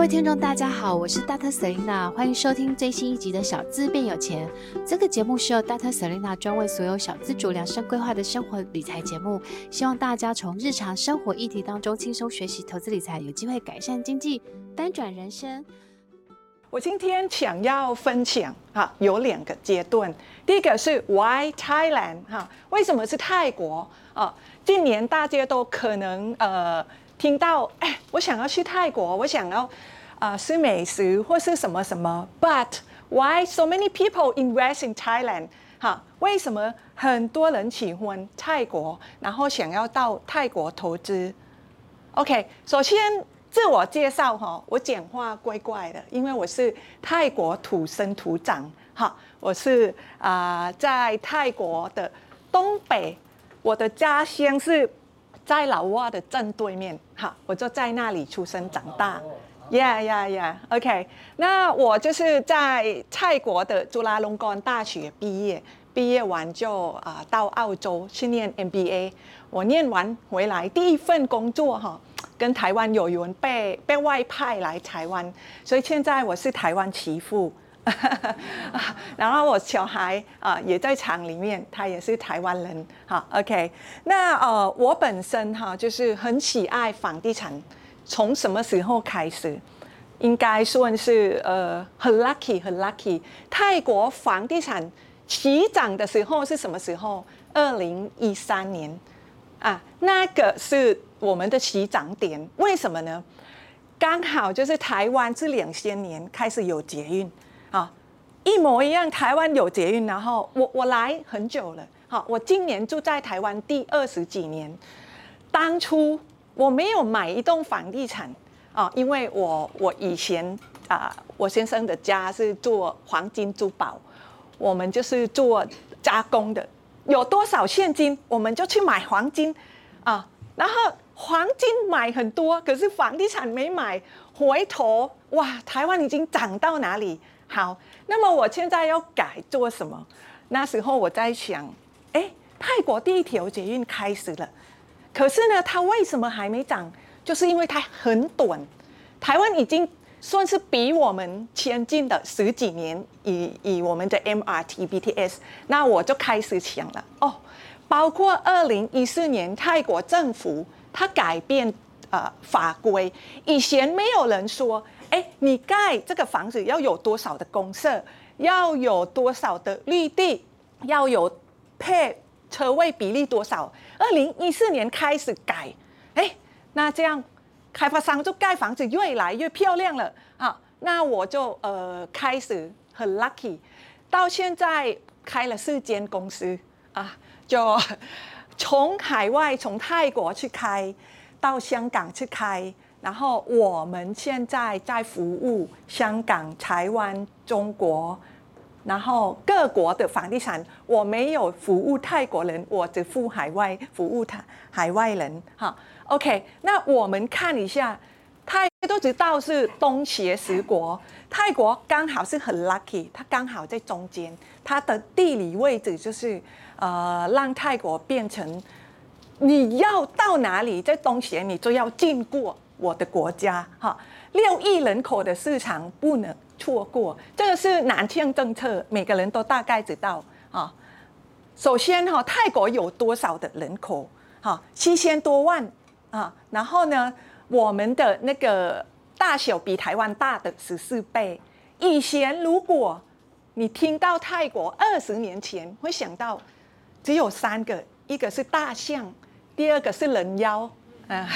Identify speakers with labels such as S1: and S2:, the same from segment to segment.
S1: 各位听众，大家好，我是 Dr. Selena，欢迎收听最新一集的《小资变有钱》。这个节目是由 Dr. Selena 专为所有小资主量身规划的生活理财节目，希望大家从日常生活议题当中轻松学习投资理财，有机会改善经济，翻转人生。
S2: 我今天想要分享哈，有两个阶段。第一个是 Why Thailand 哈，为什么是泰国啊？近年大家都可能呃。听到哎，我想要去泰国，我想要啊、呃、吃美食或是什么什么。But why so many people invest in Thailand？哈，为什么很多人喜欢泰国，然后想要到泰国投资？OK，首先自我介绍哈，我讲话怪怪的，因为我是泰国土生土长。哈，我是啊、在泰国的东北，我的家乡是。在老挝的正对面，哈，我就在那里出生长大，yeah yeah yeah，OK，那我就是在泰国的朱拉隆功大学毕业，毕业完就啊到澳洲去念 MBA，我念完回来第一份工作哈，跟台湾有缘被被外派来台湾，所以现在我是台湾媳妇。然后我小孩啊也在厂里面，他也是台湾人。好，OK。那呃，我本身哈就是很喜爱房地产，从什么时候开始？应该算是呃很 lucky，很 lucky。泰国房地产起涨的时候是什么时候？二零一三年啊，那个是我们的起涨点。为什么呢？刚好就是台湾这两千年开始有捷运。啊，一模一样。台湾有捷运，然后我我来很久了。好，我今年住在台湾第二十几年。当初我没有买一栋房地产啊，因为我我以前啊，我先生的家是做黄金珠宝，我们就是做加工的，有多少现金我们就去买黄金啊。然后黄金买很多，可是房地产没买。回头哇，台湾已经涨到哪里？好，那么我现在要改做什么？那时候我在想，哎，泰国第一条捷运开始了，可是呢，它为什么还没涨？就是因为它很短。台湾已经算是比我们前进的十几年，以以我们的 MRT、BTS，那我就开始想了哦，包括二零一四年泰国政府它改变呃法规，以前没有人说。哎，你盖这个房子要有多少的公设，要有多少的绿地，要有配车位比例多少？二零一四年开始改，哎，那这样开发商就盖房子越来越漂亮了啊。那我就呃开始很 lucky，到现在开了四间公司啊，就从海外从泰国去开，到香港去开。然后我们现在在服务香港、台湾、中国，然后各国的房地产。我没有服务泰国人，我只服海外服务他海外人。哈，OK。那我们看一下，泰都知道是东协十国，泰国刚好是很 lucky，它刚好在中间，它的地理位置就是呃，让泰国变成你要到哪里，在东协你就要经过。我的国家哈，六亿人口的市场不能错过，这个是南向政策，每个人都大概知道啊。首先哈，泰国有多少的人口？哈，七千多万啊。然后呢，我们的那个大小比台湾大的十四倍。以前如果你听到泰国二十年前会想到只有三个，一个是大象，第二个是人妖。啊，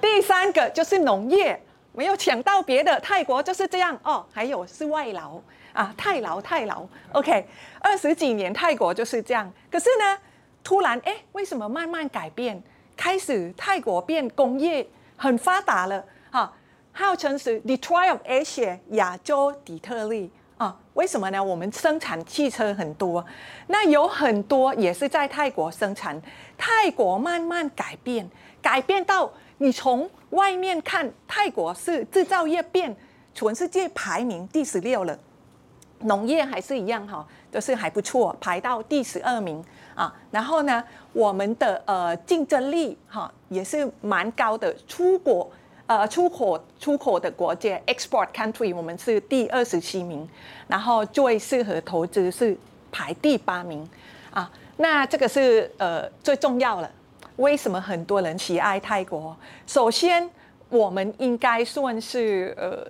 S2: 第三个就是农业，没有抢到别的。泰国就是这样哦，还有是外劳啊，泰劳泰劳。OK，二十几年泰国就是这样。可是呢，突然哎，为什么慢慢改变？开始泰国变工业很发达了哈，号称是 Detroit of Asia 亚洲底特律啊。为什么呢？我们生产汽车很多，那有很多也是在泰国生产。泰国慢慢改变。改变到你从外面看，泰国是制造业变全世界排名第十六了，农业还是一样哈，都是还不错，排到第十二名啊。然后呢，我们的呃竞争力哈也是蛮高的，出国呃出口出口的国家 export country，我们是第二十七名，然后最适合投资是排第八名啊。那这个是呃最重要的。为什么很多人喜爱泰国？首先，我们应该算是呃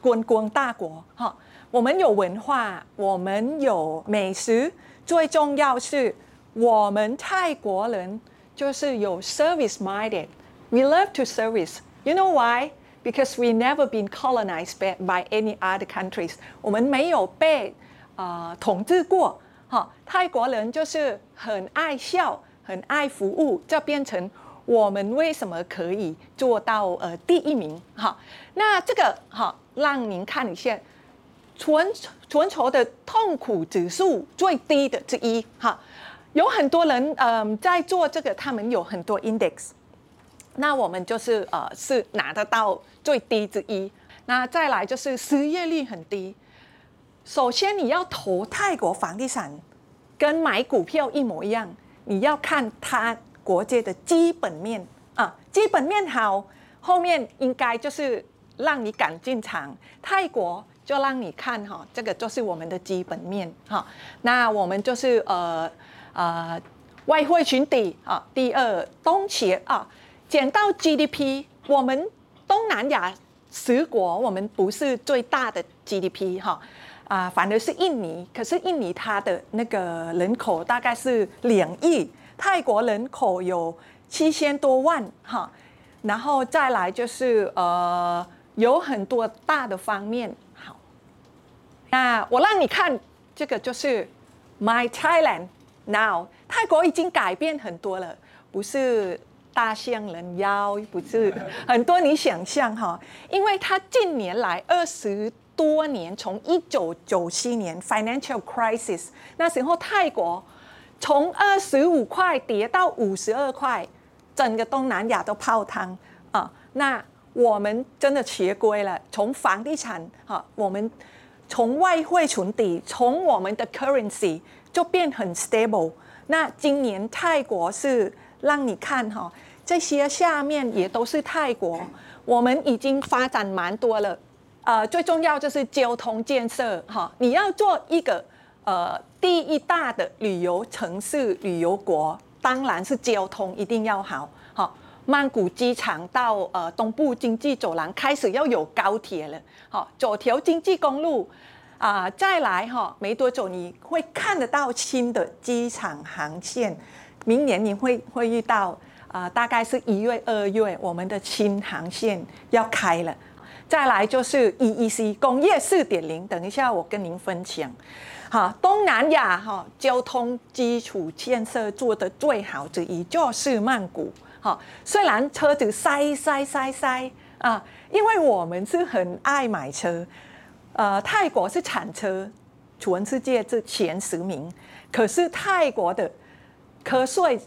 S2: 观光大国哈。我们有文化，我们有美食，最重要是我们泰国人就是有 service minded。We love to service. You know why? Because we never been colonized by any other countries. 我们没有被啊、统治过哈。泰国人就是很爱笑。很爱服务，就变成我们为什么可以做到呃第一名？哈，那这个哈，让您看一下，全全球的痛苦指数最低的之一哈，有很多人嗯、在做这个，他们有很多 index，那我们就是呃是拿得到最低之一。那再来就是失业率很低。首先你要投泰国房地产，跟买股票一模一样。你要看它国家的基本面啊，基本面好，后面应该就是让你敢进场。泰国就让你看哈，这个就是我们的基本面哈。那我们就是呃呃外汇群体啊，第二东协啊，讲到 GDP，我们东南亚十国我们不是最大的 GDP 哈。啊，反而是印尼，可是印尼它的那个人口大概是两亿，泰国人口有七千多万哈，然后再来就是呃有很多大的方面。好，那我让你看这个就是 My Thailand Now，泰国已经改变很多了，不是大象人妖，不是很多你想象哈，因为它近年来二十。多年，从一九九七年 financial crisis 那时候，泰国从二十五块跌到五十二块，整个东南亚都泡汤啊！那我们真的学乖了，从房地产哈，我们从外汇存底，从我们的 currency 就变很 stable。那今年泰国是让你看哈，这些下面也都是泰国，我们已经发展蛮多了。呃，最重要就是交通建设哈，你要做一个呃第一大的旅游城市、旅游国，当然是交通一定要好。好，曼谷机场到呃东部经济走廊开始要有高铁了，好，九条经济公路啊、再来哈，没多久你会看得到新的机场航线，明年你会会遇到啊、大概是一月、二月，我们的新航线要开了。再来就是 EEC 工业四点零，等一下我跟您分享。哈，东南亚哈交通基础建设做得最好之一就是曼谷。哈，虽然车子塞塞塞塞啊，因为我们是很爱买车。呃，泰国是产车全世界这前十名，可是泰国的瞌睡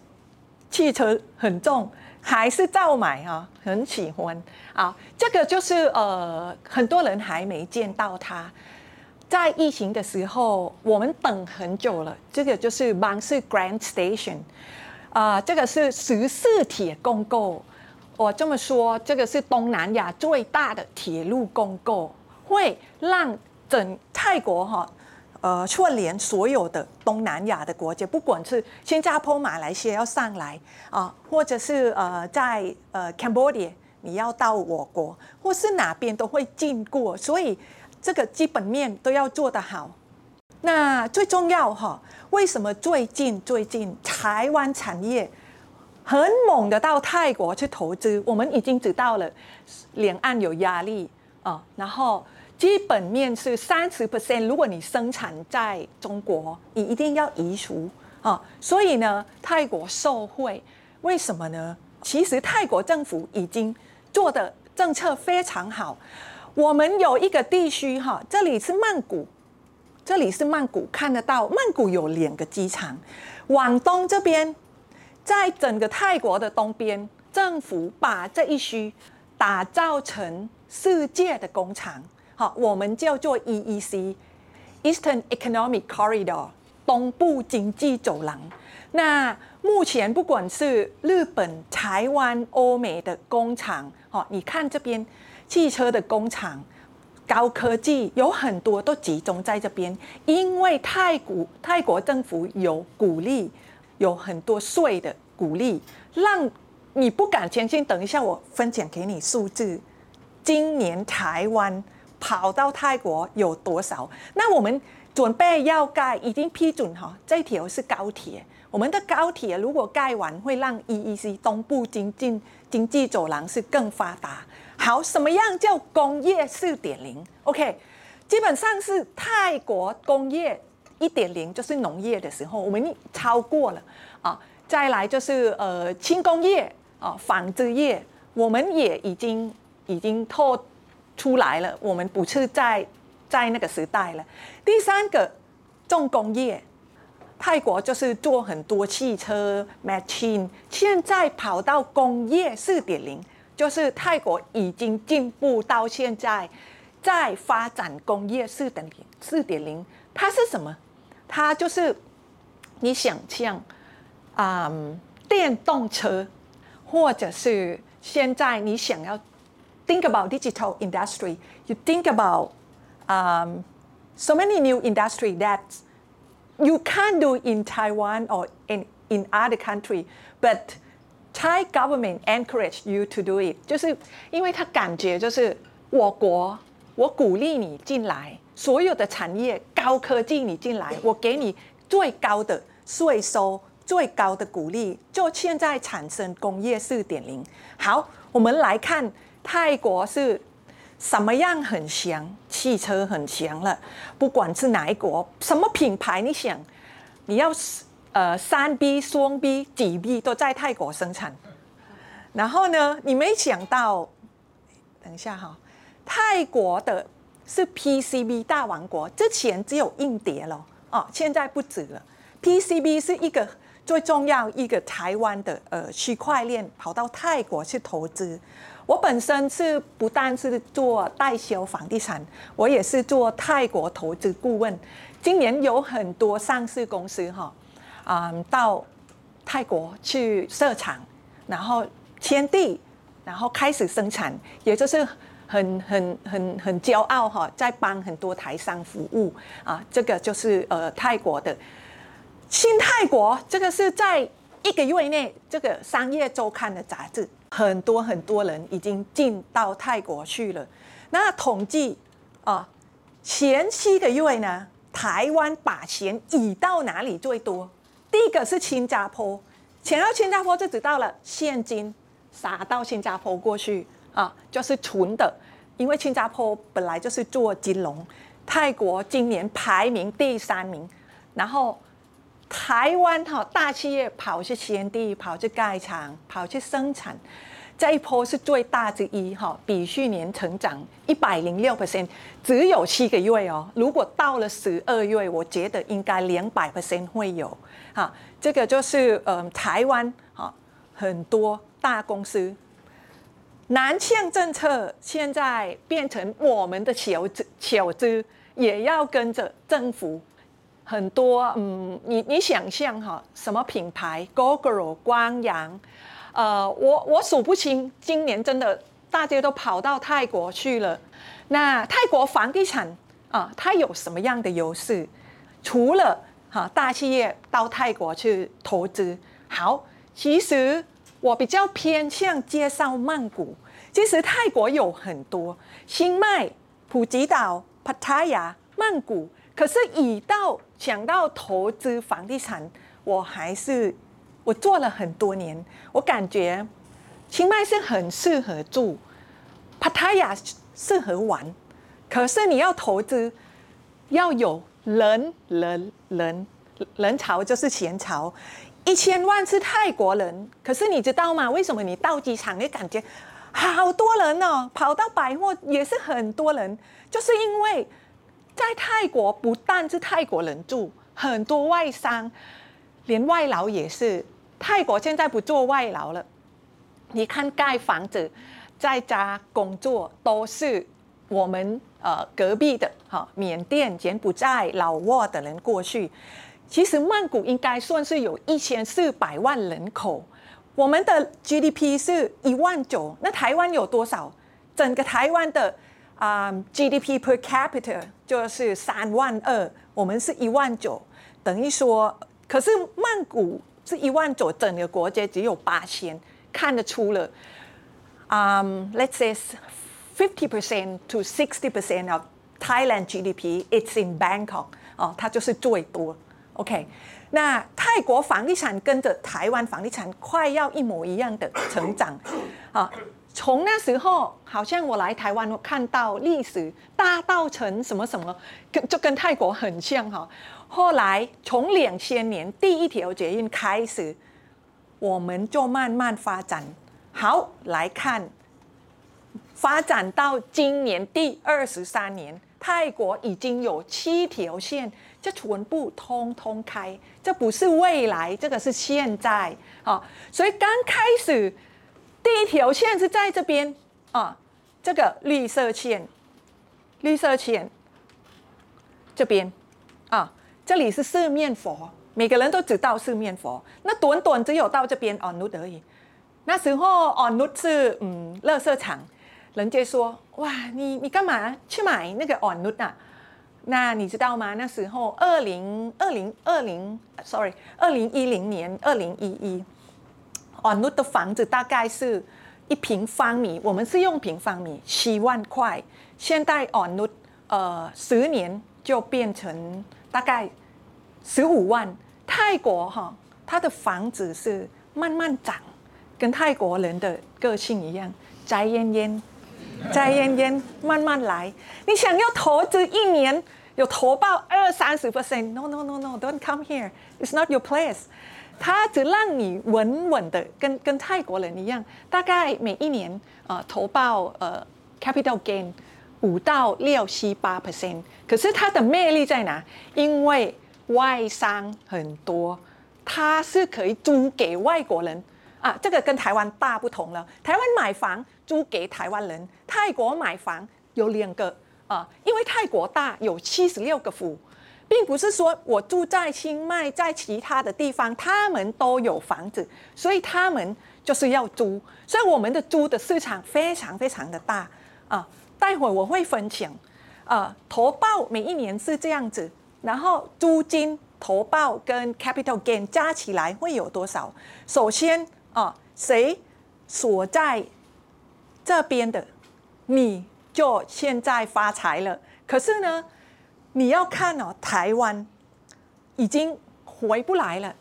S2: 汽车很重。还是照买哈，很喜欢啊。这个就是呃，很多人还没见到它。在疫情的时候，我们等很久了。这个就是 Bangsa Grand Station 啊，这个是十四铁共构。我这么说，这个是东南亚最大的铁路共构，会让整泰国哈。呃，串联所有的东南亚的国家，不管是新加坡、马来西亚要上来啊，或者是呃在呃 Cambodia 你要到我国，或是哪边都会经过，所以这个基本面都要做得好。那最重要哈，为什么最近最近台湾产业很猛的到泰国去投资？我们已经知道了两岸有压力啊，然后。基本面是三十 percent，如果你生产在中国，你一定要移除啊。所以呢，泰国受惠，为什么呢？其实泰国政府已经做的政策非常好。我们有一个地区哈，这里是曼谷，这里是曼谷，看得到曼谷有两个机场。往东这边，在整个泰国的东边，政府把这一区打造成世界的工厂。好，我们叫做 EEC，Eastern Economic Corridor，东部经济走廊。那目前不管是日本、台湾、欧美的工厂，哦，你看这边汽车的工厂，高科技有很多都集中在这边，因为泰国泰国政府有鼓励，有很多税的鼓励，让你不敢前进。等一下我分享给你数字，今年台湾跑到泰国有多少？那我们。准备要盖，已经批准哈。这条是高铁，我们的高铁如果盖完，会让 EEC 东部经济经济走廊是更发达。好，什么样叫工业四点零？OK，基本上是泰国工业一点零，就是农业的时候，我们超过了啊。再来就是呃轻工业啊，纺织业，我们也已经已经透出来了，我们不是在。在那个时代了。第三个重工业，泰国就是做很多汽车 machine，现在跑到工业四点零，就是泰国已经进步到现在，在发展工业四点零。四点零，它是什么？它就是你想象，嗯，电动车，或者是现在你想要 think about digital industry，you think about Um, so many new industry that you can't do in Taiwan or in in other country, but Thai government encourage you to do it，就是因为他感觉就是我国，我鼓励你进来，所有的产业高科技你进来，我给你最高的税收，最高的鼓励，就现在产生工业四点零。好，我们来看 泰国是。什么样很强？汽车很强了，不管是哪一国，什么品牌，你想，你要呃三 B、双 B、几 B 都在泰国生产。然后呢，你没想到，等一下哈，泰国的是 PCB 大王国，之前只有硬碟了哦，现在不止了。PCB 是一个最重要一个台湾的呃区块链，跑到泰国去投资。我本身是不但是做代销房地产，我也是做泰国投资顾问。今年有很多上市公司哈，啊，到泰国去设厂，然后签地，然后开始生产，也就是很很很很骄傲哈，在帮很多台商服务啊。这个就是呃泰国的新泰国，这个是在一个月内，这个商业周刊的杂志。很多很多人已经进到泰国去了。那统计啊，前七个月呢，台湾把钱移到哪里最多？第一个是新加坡，钱到新加坡就知道了，现金撒到新加坡过去啊，就是存的。因为新加坡本来就是做金融，泰国今年排名第三名，然后。台湾哈大企业跑去迁地，跑去盖厂，跑去生产，这一波是最大之一哈，比去年成长一百零六 percent，只有七个月哦。如果到了十二月，我觉得应该两百 percent 会有哈。这个就是嗯，台湾哈很多大公司南向政策现在变成我们的求职求职也要跟着政府。很多嗯，你你想象哈，什么品牌？Gogoro、光阳，呃，我我数不清。今年真的大家都跑到泰国去了。那泰国房地产啊，它有什么样的优势？除了哈大企业到泰国去投资，好，其实我比较偏向介绍曼谷。其实泰国有很多，清迈、普吉岛、芭达雅、曼谷。可是，以到想到投资房地产，我还是我做了很多年，我感觉清迈是很适合住，芭达雅适合玩。可是你要投资，要有人人人人潮就是钱潮，一千万是泰国人。可是你知道吗？为什么你到机场你感觉好多人哦？跑到百货也是很多人，就是因为。在泰国，不但是泰国人住，很多外商，连外劳也是。泰国现在不做外劳了，你看盖房子，在家工作都是我们呃隔壁的哈，缅甸、柬埔寨、老挝的人过去。其实曼谷应该算是有一千四百万人口，我们的 GDP 是一万九，那台湾有多少？整个台湾的啊、um, GDP per capita 就是三万二，我们是一万九，等于说，可是曼谷是一万九，整个国家只有八千，看得出了，um,，let's say fifty percent to sixty percent of Thailand GDP it's in Bangkok，哦，它就是最多。OK，那泰国房地产跟着台湾房地产快要一模一样的成长，啊，从那时候好像我来台湾，我看到历史大稻城什么什么，跟就跟泰国很像哈。后来从两千年第一条捷运开始，我们就慢慢发展。好，来看，发展到今年第二十三年，泰国已经有七条线。这全部通通开，这不是未来，这个是现在啊！所以刚开始第一条线是在这边啊，这个绿色线，绿色线这边啊，这里是四面佛，每个人都知道四面佛。那短短只有到这边哦，努而已。那时候哦，努是嗯，乐色场，人家说哇，你你干嘛去买那个哦努啊？那你知道吗？那时候二零二零二零，sorry，二零一零年二零一一，哦，那的房子大概是一平方米，我们是用平方米七万块，现在哦，那呃十年就变成大概十五万。泰国哈，它的房子是慢慢涨，跟泰国人的个性一样，摘烟烟，摘烟烟，慢慢来。你想要投资一年？有投报二三十 percent，no no no no，don't come here，it's not your place。它只让你稳稳的跟跟泰国人一样，大概每一年、呃、投报呃 capital gain 五到六七八 percent。可是它的魅力在哪？因为外商很多，它是可以租给外国人啊，这个跟台湾大不同了。台湾买房租给台湾人，泰国买房有两个。啊，因为泰国大有七十六个府，并不是说我住在清迈，在其他的地方，他们都有房子，所以他们就是要租，所以我们的租的市场非常非常的大啊。待会我会分享，啊，投报每一年是这样子，然后租金投报跟 capital gain 加起来会有多少？首先啊，谁所在这边的你？就现在发财了，可是呢，你要看哦，台湾已经回不来了。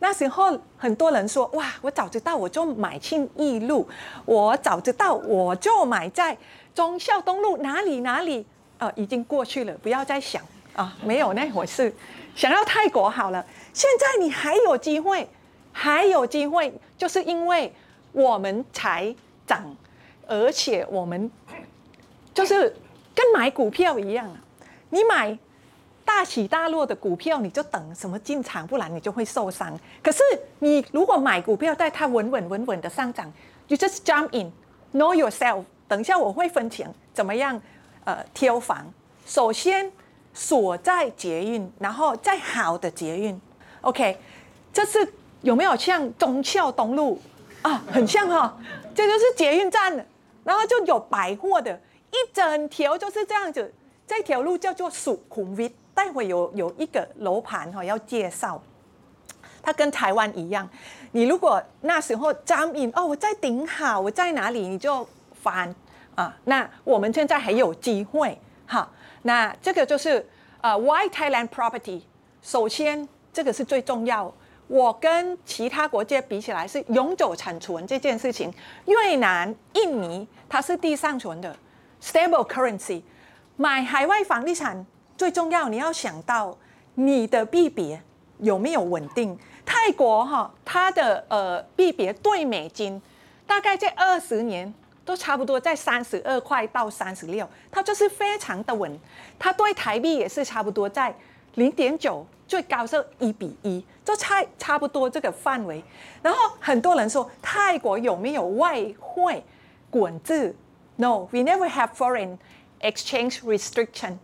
S2: 那时候很多人说：“哇，我早知道我就买庆义路，我早知道我就买在忠孝东路哪里哪里。”呃，已经过去了，不要再想啊，没有那回事。想要泰国好了，现在你还有机会，还有机会，就是因为我们才涨，而且我们。就是跟买股票一样啊，你买大起大落的股票，你就等什么进场，不然你就会受伤。可是你如果买股票，在它稳稳稳稳的上涨，you just jump in，know yourself。等一下我会分享怎么样呃挑房。首先锁在捷运，然后再好的捷运。OK，这是有没有像忠孝东路啊？很像哈、哦，这就是捷运站，然后就有百货的。一整条就是这样子，这条路叫做苏坤威。待会有有一个楼盘哈要介绍，它跟台湾一样。你如果那时候张印哦，我在顶好，我在哪里你就翻啊。那我们现在还有机会哈。那这个就是呃，Why Thailand Property？首先这个是最重要。我跟其他国家比起来是永久产存这件事情。越南、印尼它是地上存的。Stable currency，买海外房地产最重要，你要想到你的币别有没有稳定。泰国哈，它的呃币别对美金大概在二十年都差不多在三十二块到三十六，它就是非常的稳。它对台币也是差不多在零点九，最高是一比一，就差差不多这个范围。然后很多人说泰国有没有外汇管制？No, we never have foreign exchange restriction。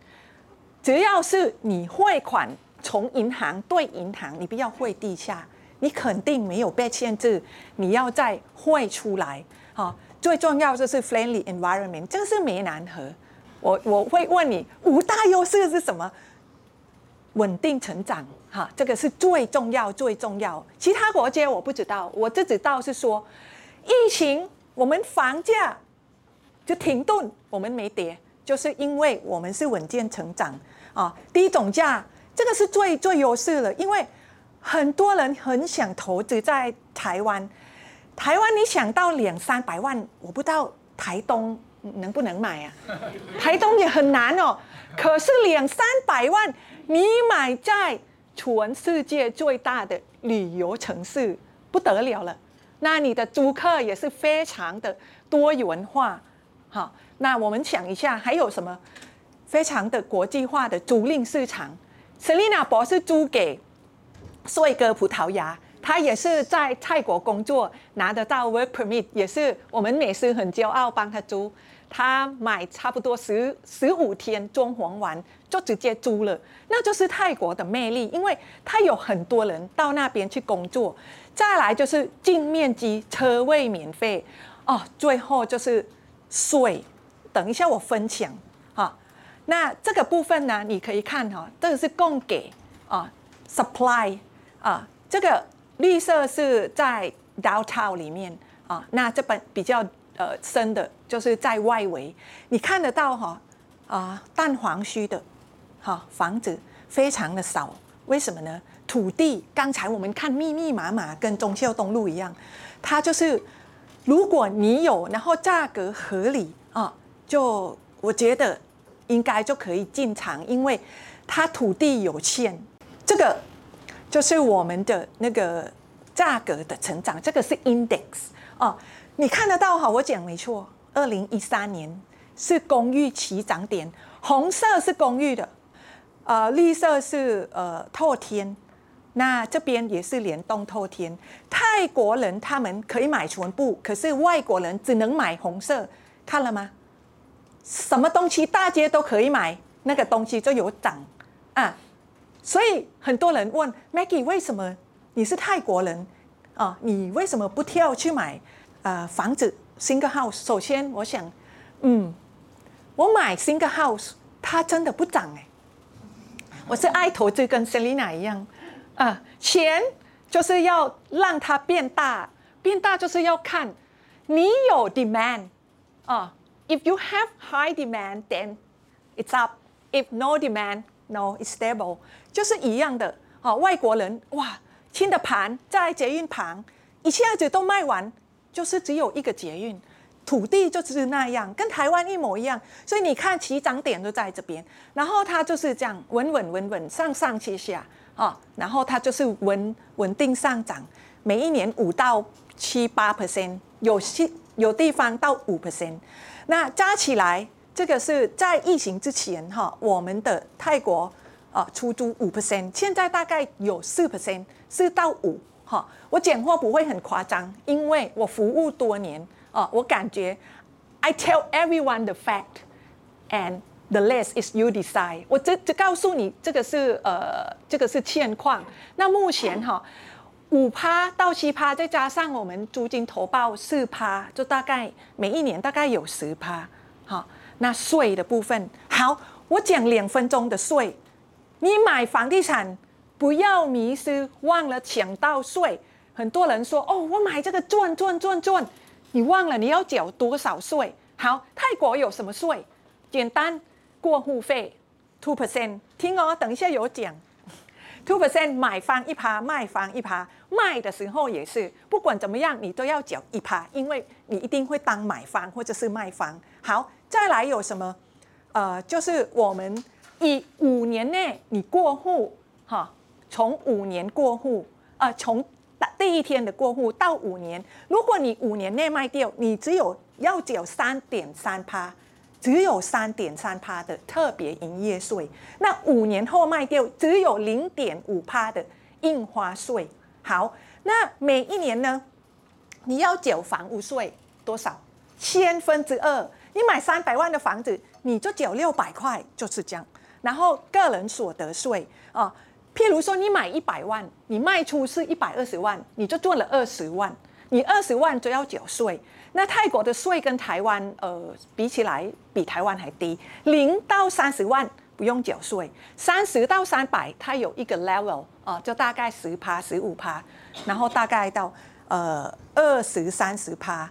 S2: 只要是你汇款从银行对银行，你不要汇地下，你肯定没有被限制，你要再汇出来。好，最重要就是 friendly environment，这个是湄南河。我我会问你五大优势是什么？稳定成长，哈，这个是最重要最重要。其他国家我不知道，我只知道是说，疫情我们房价就停顿，我们没跌，就是因为我们是稳健成长啊。低总价，这个是最最优势了，因为很多人很想投资在台湾。台湾你想到两三百万，我不知道台东能不能买啊？台东也很难哦。可是两三百万。你买在全世界最大的旅游城市不得了了，那你的租客也是非常的多元化，好，那我们想一下还有什么非常的国际化的租赁市场？Selina 博士租给帅哥葡萄牙，他也是在泰国工作，拿得到 work permit，也是我们美狮很骄傲帮他租。他买差不多十十五天装潢完就直接租了，那就是泰国的魅力，因为他有很多人到那边去工作。再来就是净面积、车位免费哦，最后就是税。等一下我分享哈。那这个部分呢，你可以看哈，这个是供给啊，supply 啊，这个绿色是在 downtown 里面啊，那这本比较。呃，深的就是在外围，你看得到哈啊，淡黄区的哈房子非常的少，为什么呢？土地刚才我们看密密麻麻，跟忠孝东路一样，它就是如果你有，然后价格合理啊，就我觉得应该就可以进场，因为它土地有限，这个就是我们的那个价格的成长，这个是 index 啊。你看得到哈？我讲没错，二零一三年是公寓起涨点，红色是公寓的，呃，绿色是呃透天，那这边也是联动透天。泰国人他们可以买全部，可是外国人只能买红色，看了吗？什么东西大街都可以买，那个东西就有涨啊。所以很多人问 Maggie，为什么你是泰国人啊？你为什么不跳去买？呃，房子 single house，首先我想，嗯，我买 single house，它真的不涨哎。我是爱投资，跟 Selina 一样，啊、钱就是要让它变大，变大就是要看你有 demand 啊。If you have high demand, then it's up. If no demand, no, it's stable. 就是一样的啊。外国人哇，新的盘在捷运旁，一下子都卖完。就是只有一个捷运，土地就是那样，跟台湾一模一样。所以你看起涨点都在这边，然后它就是这样稳稳稳稳上上下下啊，然后它就是稳稳定上涨，每一年五到七八 percent，有些有地方到五 percent。那加起来，这个是在疫情之前哈，我们的泰国啊出租五 percent，现在大概有四 percent，四到五。好，我讲话不会很夸张，因为我服务多年啊，我感觉 I tell everyone the fact and the less is you decide。我只只告诉你这个是呃这个是现况。那目前哈五趴到七趴，再加上我们租金投报四趴，就大概每一年大概有十趴。好，那税的部分，好，我讲两分钟的税，你买房地产。不要迷失，忘了抢到税。很多人说：“哦，我买这个赚赚赚赚。”你忘了你要缴多少税？好，泰国有什么税？简单，过户费 two percent。听哦，等一下有讲 two percent。买方一趴，卖方一趴，卖的时候也是，不管怎么样，你都要缴一趴，因为你一定会当买方或者是卖方。好，再来有什么？呃，就是我们以五年内你过户，哈。从五年过户，呃，从第一天的过户到五年，如果你五年内卖掉，你只有要缴三点三趴，只有三点三趴的特别营业税。那五年后卖掉，只有零点五趴的印花税。好，那每一年呢，你要缴房屋税多少？千分之二。你买三百万的房子，你就缴六百块，就是这样。然后个人所得税啊。譬如说你买一百万，你卖出是一百二十万，你就赚了二十万，你二十万就要缴税。那泰国的税跟台湾呃比起来，比台湾还低，零到三十万不用缴税，三十到三百它有一个 level 啊、呃，就大概十趴十五趴，然后大概到呃二十三十趴。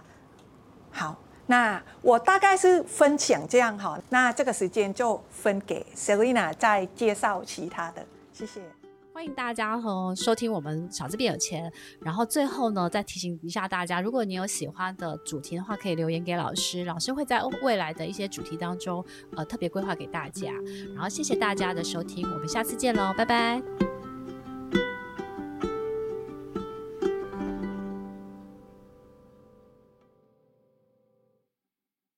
S2: 好，那我大概是分享这样哈，那这个时间就分给 Selina 再介绍其他的，谢谢。
S1: 欢迎大家和收听我们小资变有钱。然后最后呢，再提醒一下大家，如果你有喜欢的主题的话，可以留言给老师，老师会在未来的一些主题当中，呃，特别规划给大家。然后谢谢大家的收听，我们下次见喽，拜拜。